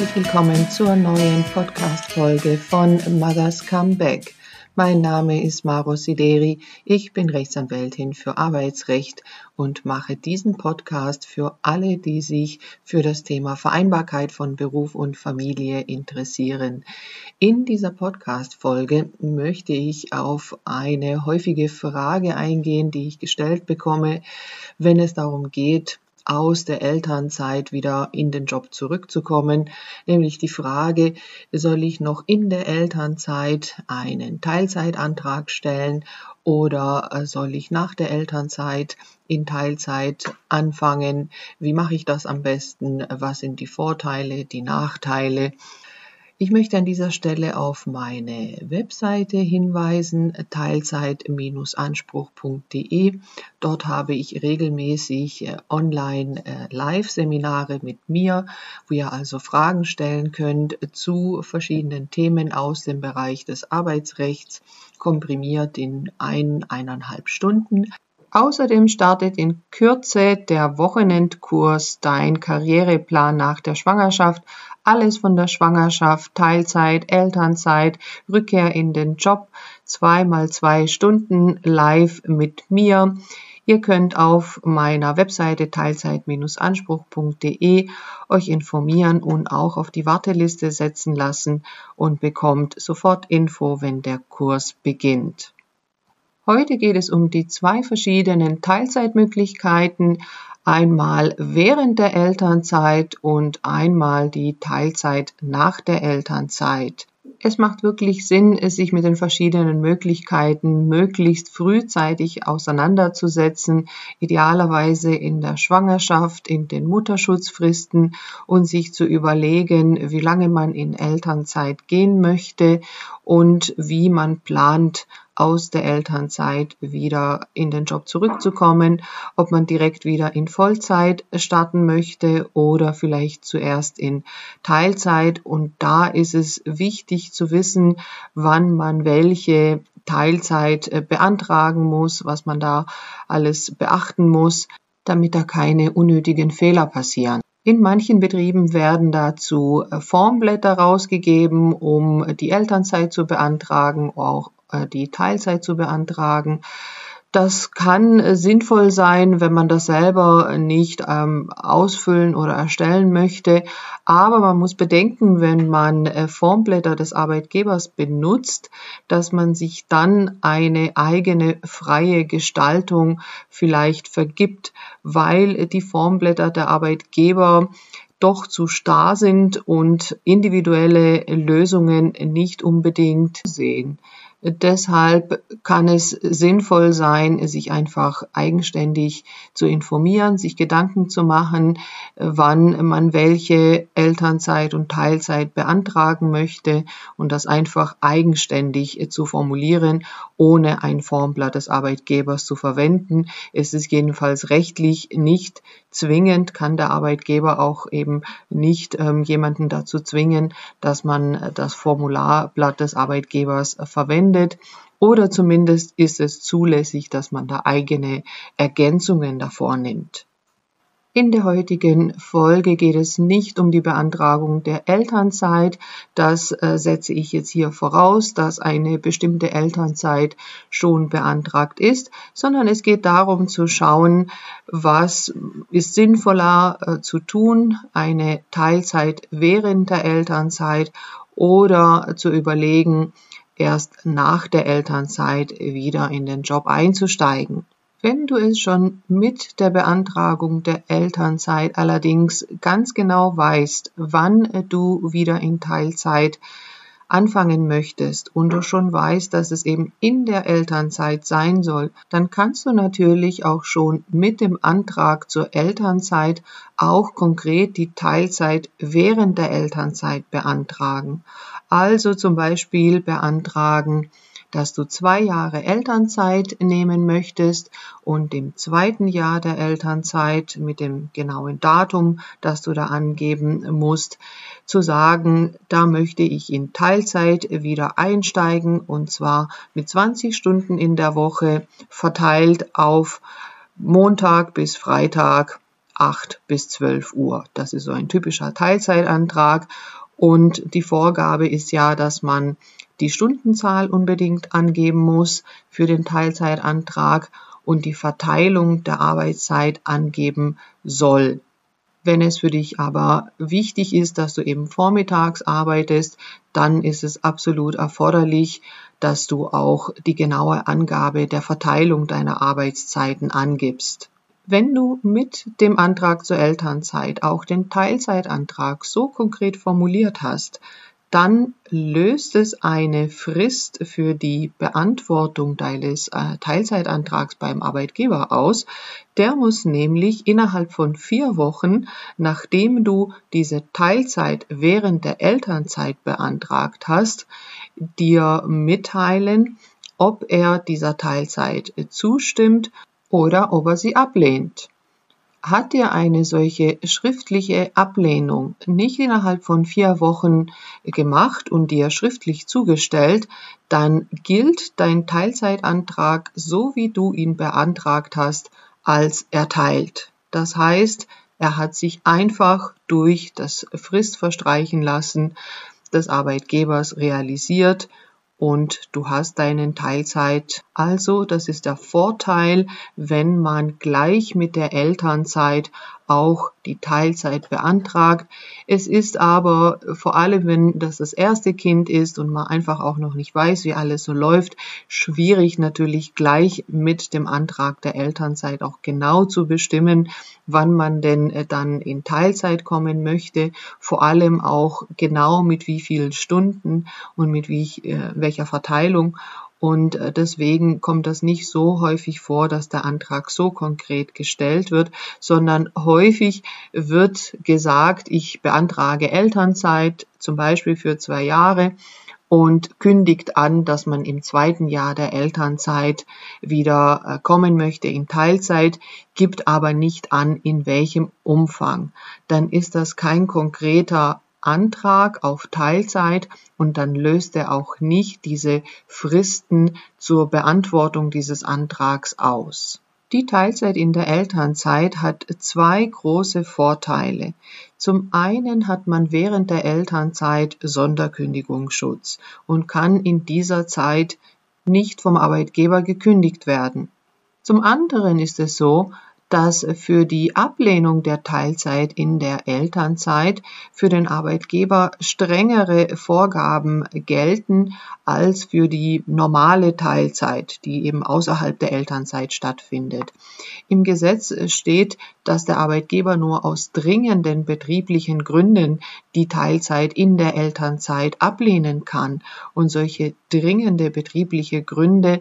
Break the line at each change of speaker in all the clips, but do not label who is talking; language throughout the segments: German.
Herzlich willkommen zur neuen Podcast-Folge von Mothers Comeback. Mein Name ist Maro Sideri. Ich bin Rechtsanwältin für Arbeitsrecht und mache diesen Podcast für alle, die sich für das Thema Vereinbarkeit von Beruf und Familie interessieren. In dieser Podcast-Folge möchte ich auf eine häufige Frage eingehen, die ich gestellt bekomme, wenn es darum geht, aus der Elternzeit wieder in den Job zurückzukommen, nämlich die Frage, soll ich noch in der Elternzeit einen Teilzeitantrag stellen oder äh, soll ich nach der Elternzeit in Teilzeit anfangen? Wie mache ich das am besten? Was sind die Vorteile, die Nachteile? Ich möchte an dieser Stelle auf meine Webseite hinweisen, teilzeit-anspruch.de. Dort habe ich regelmäßig äh, online äh, Live-Seminare mit mir, wo ihr also Fragen stellen könnt zu verschiedenen Themen aus dem Bereich des Arbeitsrechts, komprimiert in ein, eineinhalb Stunden. Außerdem startet in Kürze der Wochenendkurs Dein Karriereplan nach der Schwangerschaft. Alles von der Schwangerschaft, Teilzeit, Elternzeit, Rückkehr in den Job, zweimal zwei Stunden live mit mir. Ihr könnt auf meiner Webseite teilzeit-anspruch.de euch informieren und auch auf die Warteliste setzen lassen und bekommt sofort Info, wenn der Kurs beginnt. Heute geht es um die zwei verschiedenen Teilzeitmöglichkeiten, einmal während der Elternzeit und einmal die Teilzeit nach der Elternzeit. Es macht wirklich Sinn, sich mit den verschiedenen Möglichkeiten möglichst frühzeitig auseinanderzusetzen, idealerweise in der Schwangerschaft, in den Mutterschutzfristen und sich zu überlegen, wie lange man in Elternzeit gehen möchte und wie man plant, aus der Elternzeit wieder in den Job zurückzukommen, ob man direkt wieder in Vollzeit starten möchte oder vielleicht zuerst in Teilzeit. Und da ist es wichtig zu wissen, wann man welche Teilzeit äh, beantragen muss, was man da alles beachten muss, damit da keine unnötigen Fehler passieren. In manchen Betrieben werden dazu äh, Formblätter rausgegeben, um die Elternzeit zu beantragen, die Teilzeit zu beantragen. Das kann äh, sinnvoll sein, wenn man das selber nicht ähm, ausfüllen oder erstellen möchte. Aber man muss bedenken, wenn man äh, Formblätter des Arbeitgebers benutzt, dass man sich dann eine eigene freie Gestaltung vielleicht vergibt, weil die Formblätter der Arbeitgeber doch zu starr sind und individuelle Lösungen nicht unbedingt sehen. Deshalb kann es sinnvoll sein, sich einfach eigenständig zu informieren, sich Gedanken zu machen, wann man welche Elternzeit und Teilzeit beantragen möchte und das einfach eigenständig zu formulieren, ohne ein Formblatt des Arbeitgebers zu verwenden. Es ist jedenfalls rechtlich nicht zwingend, kann der Arbeitgeber auch eben nicht ähm, jemanden dazu zwingen, dass man das Formularblatt des Arbeitgebers verwendet verwendet oder zumindest ist es zulässig, dass man da eigene Ergänzungen davor nimmt. In der heutigen Folge geht es nicht um die Beantragung der Elternzeit. Das äh, setze ich jetzt hier voraus, dass eine bestimmte Elternzeit schon beantragt ist, sondern es geht darum zu schauen, was ist sinnvoller äh, zu tun, eine Teilzeit während der Elternzeit oder zu überlegen, erst nach der Elternzeit wieder in den Job einzusteigen. Wenn du es schon mit der Beantragung der Elternzeit allerdings ganz genau weißt, wann du wieder in Teilzeit anfangen möchtest und du schon weißt, dass es eben in der Elternzeit sein soll, dann kannst du natürlich auch schon mit dem Antrag zur Elternzeit auch konkret die Teilzeit während der Elternzeit beantragen. Also zum Beispiel beantragen, dass du zwei Jahre Elternzeit nehmen möchtest und im zweiten Jahr der Elternzeit mit dem genauen Datum, das du da angeben musst, zu sagen, da möchte ich in Teilzeit wieder einsteigen und zwar mit 20 Stunden in der Woche verteilt auf Montag bis Freitag 8 bis 12 Uhr. Das ist so ein typischer Teilzeitantrag. Und die Vorgabe ist ja, dass man die Stundenzahl unbedingt angeben muss für den Teilzeitantrag und die Verteilung der Arbeitszeit angeben soll. Wenn es für dich aber wichtig ist, dass du eben vormittags arbeitest, dann ist es absolut erforderlich, dass du auch die genaue Angabe der Verteilung deiner Arbeitszeiten angibst. Wenn du mit dem Antrag zur Elternzeit auch den Teilzeitantrag so konkret formuliert hast, dann löst es eine Frist für die Beantwortung deines äh, Teilzeitantrags beim Arbeitgeber aus. Der muss nämlich innerhalb von vier Wochen, nachdem du diese Teilzeit während der Elternzeit beantragt hast, dir mitteilen, ob er dieser Teilzeit zustimmt oder ob er sie ablehnt. Hat dir eine solche schriftliche Ablehnung nicht innerhalb von vier Wochen gemacht und dir schriftlich zugestellt, dann gilt dein Teilzeitantrag, so wie du ihn beantragt hast, als erteilt. Das heißt, er hat sich einfach durch das Fristverstreichen lassen des Arbeitgebers realisiert und du hast deinen Teilzeit. Also, das ist der Vorteil, wenn man gleich mit der Elternzeit auch die Teilzeit beantragt. Es ist aber vor allem, wenn das das erste Kind ist und man einfach auch noch nicht weiß, wie alles so läuft, schwierig natürlich gleich mit dem Antrag der Elternzeit auch genau zu bestimmen, wann man denn äh, dann in Teilzeit kommen möchte, vor allem auch genau mit wie vielen Stunden und mit wie, äh, welcher Verteilung. Und äh, deswegen kommt das nicht so häufig vor, dass der Antrag so konkret gestellt wird, sondern häufig wird gesagt, ich beantrage Elternzeit, zum Beispiel für zwei Jahre und kündigt an, dass man im zweiten Jahr der Elternzeit wieder äh, kommen möchte in Teilzeit, gibt aber nicht an, in welchem Umfang. Dann ist das kein konkreter Antrag auf Teilzeit und dann löst er auch nicht diese Fristen zur Beantwortung dieses Antrags aus. Die Teilzeit in der Elternzeit hat zwei große Vorteile. Zum einen hat man während der Elternzeit Sonderkündigungsschutz und kann in dieser Zeit nicht vom Arbeitgeber gekündigt werden. Zum anderen ist es so, dass für die Ablehnung der Teilzeit in der Elternzeit für den Arbeitgeber strengere Vorgaben gelten als für die normale Teilzeit, die eben außerhalb der Elternzeit stattfindet. Im Gesetz steht, dass der Arbeitgeber nur aus dringenden betrieblichen Gründen die Teilzeit in der Elternzeit ablehnen kann. Und solche dringende betriebliche Gründe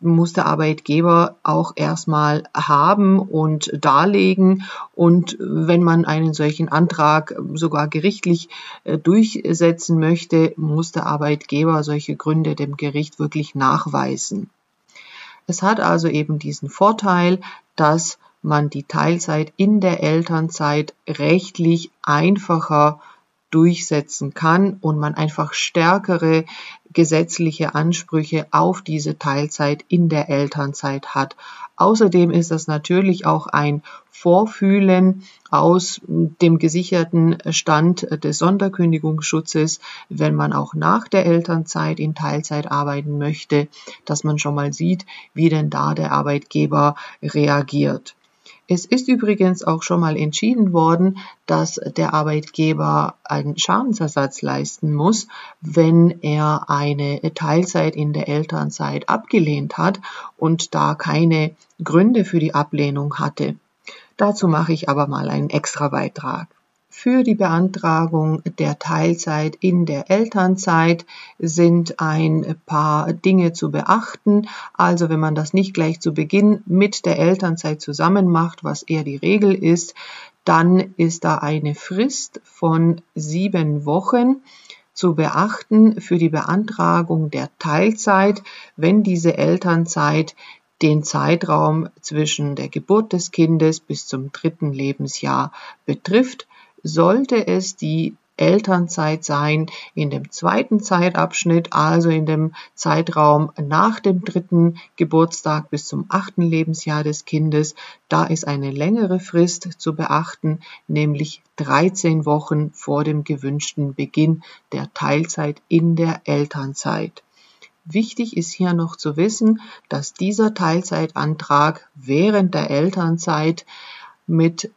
muss der Arbeitgeber auch erstmal haben und darlegen. Und wenn man einen solchen Antrag sogar gerichtlich äh, durchsetzen möchte, muss der Arbeitgeber solche Gründe dem Gericht wirklich nachweisen. Es hat also eben diesen Vorteil, dass man die Teilzeit in der Elternzeit rechtlich einfacher durchsetzen kann und man einfach stärkere gesetzliche Ansprüche auf diese Teilzeit in der Elternzeit hat. Außerdem ist das natürlich auch ein Vorfühlen aus dem gesicherten Stand des Sonderkündigungsschutzes, wenn man auch nach der Elternzeit in Teilzeit arbeiten möchte, dass man schon mal sieht, wie denn da der Arbeitgeber reagiert. Es ist übrigens auch schon mal entschieden worden, dass der Arbeitgeber einen Schadensersatz leisten muss, wenn er eine Teilzeit in der Elternzeit abgelehnt hat und da keine Gründe für die Ablehnung hatte. Dazu mache ich aber mal einen extra Beitrag. Für die Beantragung der Teilzeit in der Elternzeit sind ein paar Dinge zu beachten. Also wenn man das nicht gleich zu Beginn mit der Elternzeit zusammen macht, was eher die Regel ist, dann ist da eine Frist von sieben Wochen zu beachten für die Beantragung der Teilzeit, wenn diese Elternzeit den Zeitraum zwischen der Geburt des Kindes bis zum dritten Lebensjahr betrifft sollte es die Elternzeit sein. In dem zweiten Zeitabschnitt, also in dem Zeitraum nach dem dritten Geburtstag bis zum achten Lebensjahr des Kindes, da ist eine längere Frist zu beachten, nämlich 13 Wochen vor dem gewünschten Beginn der Teilzeit in der Elternzeit. Wichtig ist hier noch zu wissen, dass dieser Teilzeitantrag während der Elternzeit mit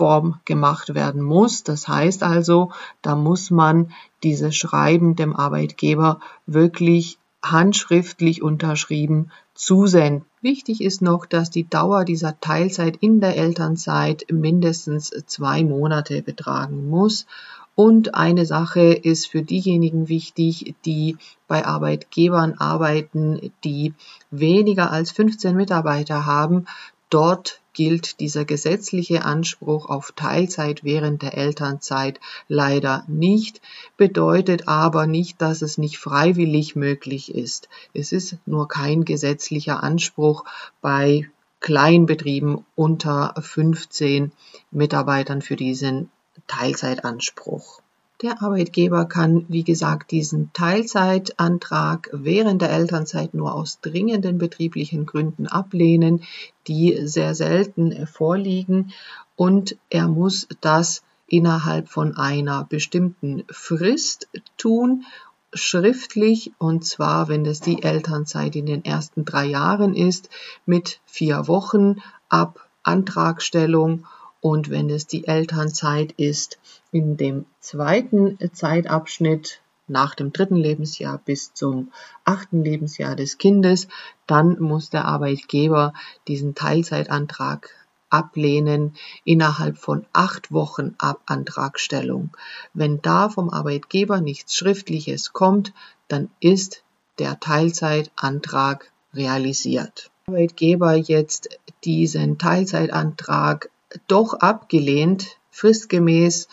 Schriftform gemacht werden muss. Das heißt also, da muss man dieses Schreiben dem Arbeitgeber wirklich handschriftlich unterschrieben zusenden. Wichtig ist noch, dass die Dauer dieser Teilzeit in der Elternzeit mindestens zwei Monate betragen muss. Und eine Sache ist für diejenigen wichtig, die bei Arbeitgebern arbeiten, die weniger als 15 Mitarbeiter haben. Dort gilt dieser gesetzliche Anspruch auf Teilzeit während der Elternzeit leider nicht, bedeutet aber nicht, dass es nicht freiwillig möglich ist. Es ist nur kein gesetzlicher Anspruch bei Kleinbetrieben unter 15 Mitarbeitern für diesen Teilzeitanspruch. Der Arbeitgeber kann, wie gesagt, diesen Teilzeitantrag während der Elternzeit nur aus dringenden betrieblichen Gründen ablehnen, die sehr selten vorliegen. Und er muss das innerhalb von einer bestimmten Frist tun, schriftlich, und zwar, wenn es die Elternzeit in den ersten drei Jahren ist, mit vier Wochen ab Antragstellung und wenn es die Elternzeit ist, in dem zweiten Zeitabschnitt nach dem dritten Lebensjahr bis zum achten Lebensjahr des Kindes, dann muss der Arbeitgeber diesen Teilzeitantrag ablehnen innerhalb von acht Wochen ab Antragstellung. Wenn da vom Arbeitgeber nichts Schriftliches kommt, dann ist der Teilzeitantrag realisiert. Arbeitgeber jetzt diesen Teilzeitantrag doch abgelehnt, fristgemäß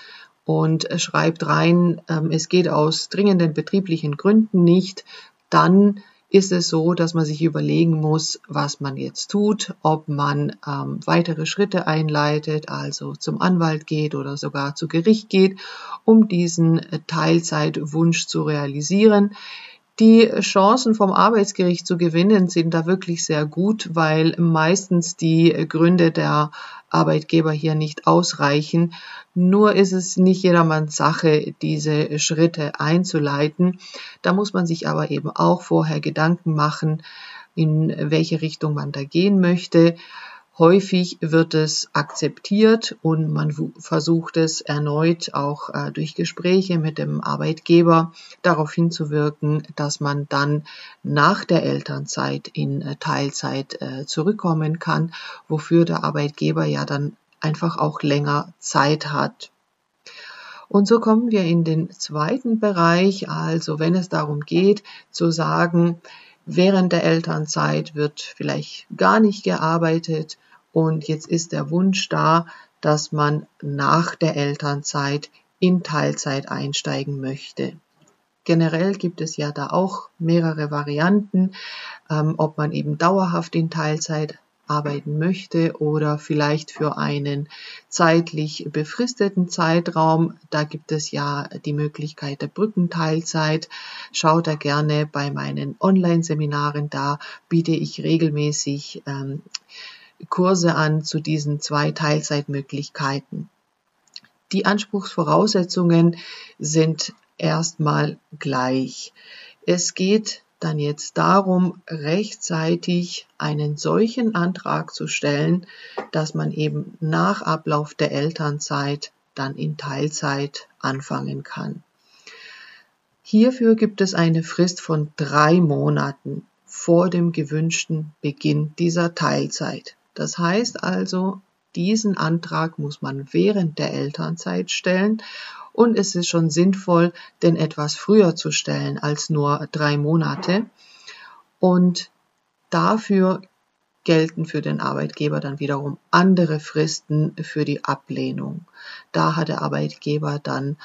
und schreibt rein, ähm, es geht aus dringenden betrieblichen Gründen nicht, dann ist es so, dass man sich überlegen muss, was man jetzt tut, ob man ähm, weitere Schritte einleitet, also zum Anwalt geht oder sogar zu Gericht geht, um diesen Teilzeitwunsch zu realisieren. Die Chancen vom Arbeitsgericht zu gewinnen sind da wirklich sehr gut, weil meistens die Gründe der Arbeitgeber hier nicht ausreichen. Nur ist es nicht jedermanns Sache, diese Schritte einzuleiten. Da muss man sich aber eben auch vorher Gedanken machen, in welche Richtung man da gehen möchte. Häufig wird es akzeptiert und man versucht es erneut auch äh, durch Gespräche mit dem Arbeitgeber darauf hinzuwirken, dass man dann nach der Elternzeit in äh, Teilzeit äh, zurückkommen kann, wofür der Arbeitgeber ja dann einfach auch länger Zeit hat. Und so kommen wir in den zweiten Bereich, also wenn es darum geht zu sagen, während der Elternzeit wird vielleicht gar nicht gearbeitet und jetzt ist der Wunsch da, dass man nach der Elternzeit in Teilzeit einsteigen möchte. Generell gibt es ja da auch mehrere Varianten, ähm, ob man eben dauerhaft in Teilzeit arbeiten möchte oder vielleicht für einen zeitlich befristeten Zeitraum. Da gibt es ja die Möglichkeit der Brückenteilzeit. Schaut da gerne bei meinen Online-Seminaren. Da biete ich regelmäßig ähm, Kurse an zu diesen zwei Teilzeitmöglichkeiten. Die Anspruchsvoraussetzungen sind erstmal gleich. Es geht dann jetzt darum, rechtzeitig einen solchen Antrag zu stellen, dass man eben nach Ablauf der Elternzeit dann in Teilzeit anfangen kann. Hierfür gibt es eine Frist von drei Monaten vor dem gewünschten Beginn dieser Teilzeit. Das heißt also, diesen Antrag muss man während der Elternzeit stellen und es ist schon sinnvoll, den etwas früher zu stellen als nur drei Monate. Und dafür gelten für den Arbeitgeber dann wiederum andere Fristen für die Ablehnung. Da hat der Arbeitgeber dann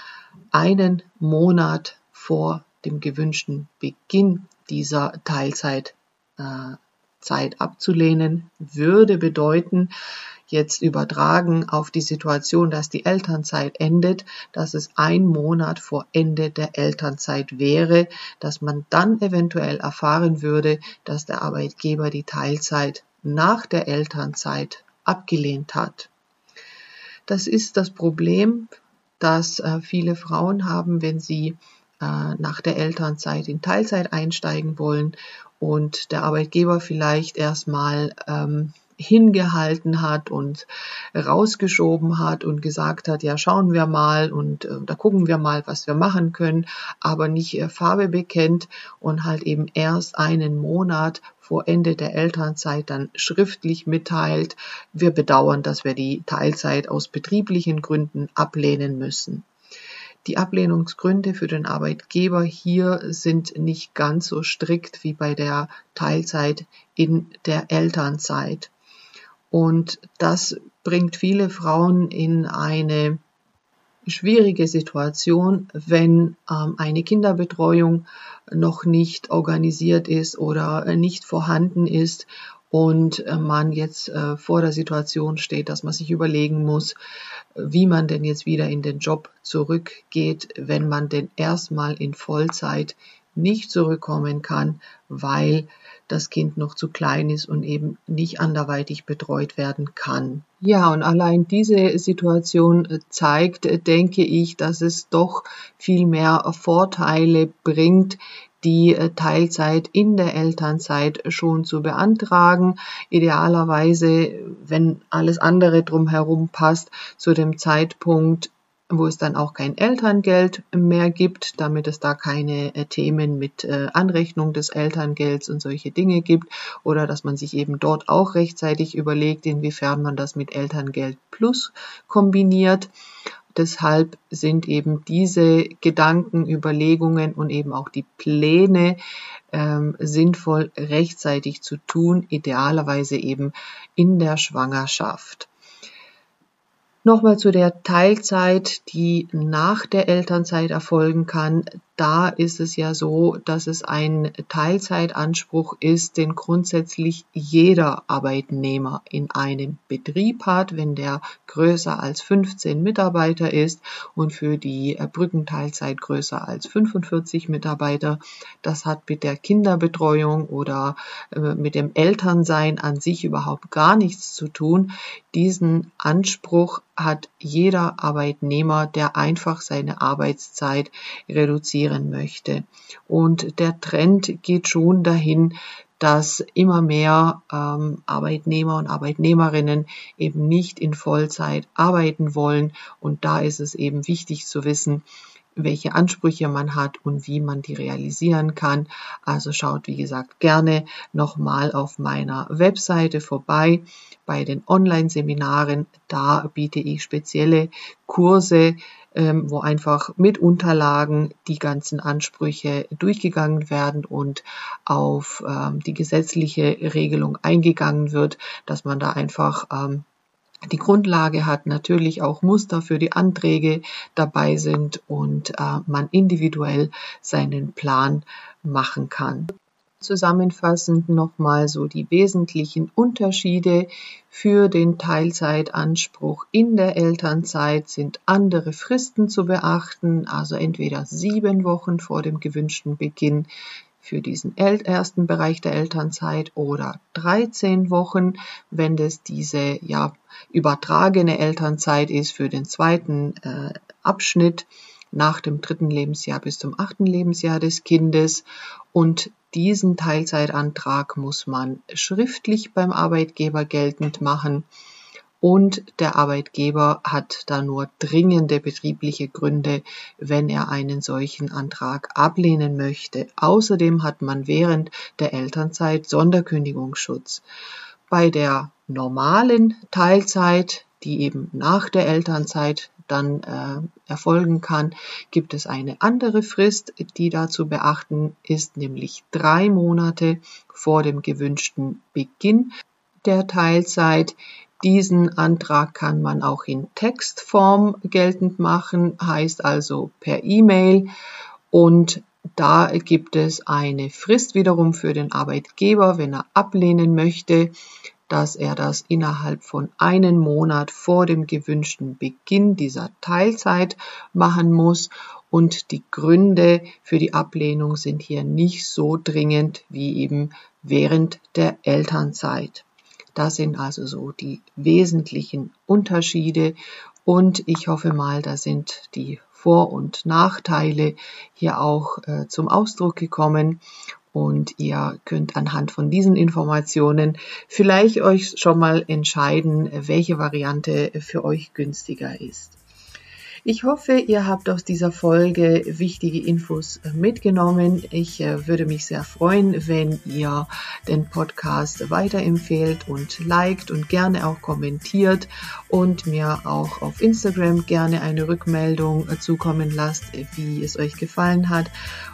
einen Monat vor dem gewünschten Beginn dieser Teilzeit äh, Zeit abzulehnen, würde bedeuten, jetzt übertragen auf die Situation, dass die Elternzeit endet, dass es ein Monat vor Ende der Elternzeit wäre, dass man dann eventuell erfahren würde, dass der Arbeitgeber die Teilzeit nach der Elternzeit abgelehnt hat. Das ist das Problem, das äh, viele Frauen haben, wenn sie äh, nach der Elternzeit in Teilzeit einsteigen wollen und der Arbeitgeber vielleicht erstmal ähm, hingehalten hat und rausgeschoben hat und gesagt hat, ja, schauen wir mal und äh, da gucken wir mal, was wir machen können, aber nicht äh, Farbe bekennt und halt eben erst einen Monat vor Ende der Elternzeit dann schriftlich mitteilt, wir bedauern, dass wir die Teilzeit aus betrieblichen Gründen ablehnen müssen. Die Ablehnungsgründe für den Arbeitgeber hier sind nicht ganz so strikt wie bei der Teilzeit in der Elternzeit. Und das bringt viele Frauen in eine schwierige Situation, wenn ähm, eine Kinderbetreuung noch nicht organisiert ist oder nicht vorhanden ist und äh, man jetzt äh, vor der Situation steht, dass man sich überlegen muss, wie man denn jetzt wieder in den Job zurückgeht, wenn man denn erstmal in Vollzeit nicht zurückkommen kann, weil das Kind noch zu klein ist und eben nicht anderweitig betreut werden kann. Ja, und allein diese Situation äh, zeigt, denke ich, dass es doch viel mehr Vorteile bringt, die äh, Teilzeit in der Elternzeit schon zu beantragen. Idealerweise, wenn alles andere drumherum passt, zu dem Zeitpunkt, wo es dann auch kein Elterngeld mehr gibt, damit es da keine äh, Themen mit äh, Anrechnung des Elterngelds und solche Dinge gibt oder dass man sich eben dort auch rechtzeitig überlegt, inwiefern man das mit Elterngeld Plus kombiniert. Deshalb sind eben diese Gedanken, Überlegungen und eben auch die Pläne ähm, sinnvoll rechtzeitig zu tun, idealerweise eben in der Schwangerschaft. Nochmal zu der Teilzeit, die nach der Elternzeit erfolgen kann da ist es ja so, dass es ein Teilzeitanspruch ist, den grundsätzlich jeder Arbeitnehmer in einem Betrieb hat, wenn der größer als 15 Mitarbeiter ist und für die Brückenteilzeit größer als 45 Mitarbeiter. Das hat mit der Kinderbetreuung oder äh, mit dem Elternsein an sich überhaupt gar nichts zu tun. Diesen Anspruch hat jeder Arbeitnehmer, der einfach seine Arbeitszeit reduzieren reduzieren möchte. Und der Trend geht schon dahin, dass immer mehr ähm, Arbeitnehmer und Arbeitnehmerinnen eben nicht in Vollzeit arbeiten wollen. Und da ist es eben wichtig zu wissen, welche Ansprüche man hat und wie man die realisieren kann. Also schaut, wie gesagt, gerne nochmal auf meiner Webseite vorbei bei den Online-Seminaren. Da biete ich spezielle Kurse ähm, wo einfach mit Unterlagen die ganzen Ansprüche durchgegangen werden und auf ähm, die gesetzliche Regelung eingegangen wird, dass man da einfach ähm, die Grundlage hat, natürlich auch Muster für die Anträge dabei sind und äh, man individuell seinen Plan machen kann. Zusammenfassend nochmal so die wesentlichen Unterschiede für den Teilzeitanspruch in der Elternzeit sind andere Fristen zu beachten, also entweder sieben Wochen vor dem gewünschten Beginn für diesen ersten Bereich der Elternzeit oder 13 Wochen, wenn das diese ja übertragene Elternzeit ist für den zweiten äh, Abschnitt nach dem dritten Lebensjahr bis zum achten Lebensjahr des Kindes. Und diesen Teilzeitantrag muss man schriftlich beim Arbeitgeber geltend machen und der Arbeitgeber hat da nur dringende betriebliche Gründe, wenn er einen solchen Antrag ablehnen möchte. Außerdem hat man während der Elternzeit Sonderkündigungsschutz. Bei der normalen Teilzeit, die eben nach der Elternzeit dann äh, erfolgen kann, gibt es eine andere Frist, die da zu beachten ist, nämlich drei Monate vor dem gewünschten Beginn der Teilzeit. Diesen Antrag kann man auch in Textform geltend machen, heißt also per E-Mail und da gibt es eine Frist wiederum für den Arbeitgeber, wenn er ablehnen möchte dass er das innerhalb von einem Monat vor dem gewünschten Beginn dieser Teilzeit machen muss und die Gründe für die Ablehnung sind hier nicht so dringend wie eben während der Elternzeit. Das sind also so die wesentlichen Unterschiede und ich hoffe mal, da sind die vor- und Nachteile hier auch äh, zum Ausdruck gekommen. Und ihr könnt anhand von diesen Informationen vielleicht euch schon mal entscheiden, welche Variante für euch günstiger ist. Ich hoffe, ihr habt aus dieser Folge wichtige Infos äh, mitgenommen. Ich äh, würde mich sehr freuen, wenn ihr den Podcast weiterempfehlt und liked und gerne auch kommentiert und mir auch auf Instagram gerne eine Rückmeldung äh, zukommen lasst, wie es euch gefallen hat.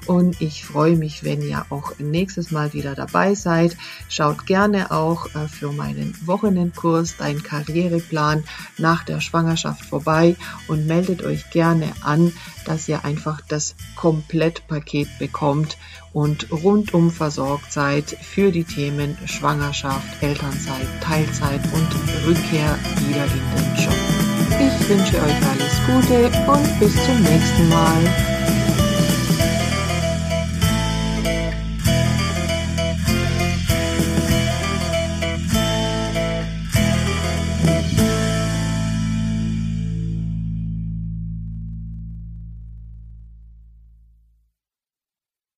Und ich freue mich, wenn ihr auch nächstes Mal wieder dabei seid. Schaut gerne auch für meinen Wochenendkurs Dein Karriereplan nach der Schwangerschaft vorbei und meldet meldet euch gerne an, dass ihr einfach das Komplettpaket bekommt und rundum versorgt seid für die Themen Schwangerschaft, Elternzeit, Teilzeit und Rückkehr wieder in den Job. Ich wünsche euch alles Gute und bis zum nächsten Mal.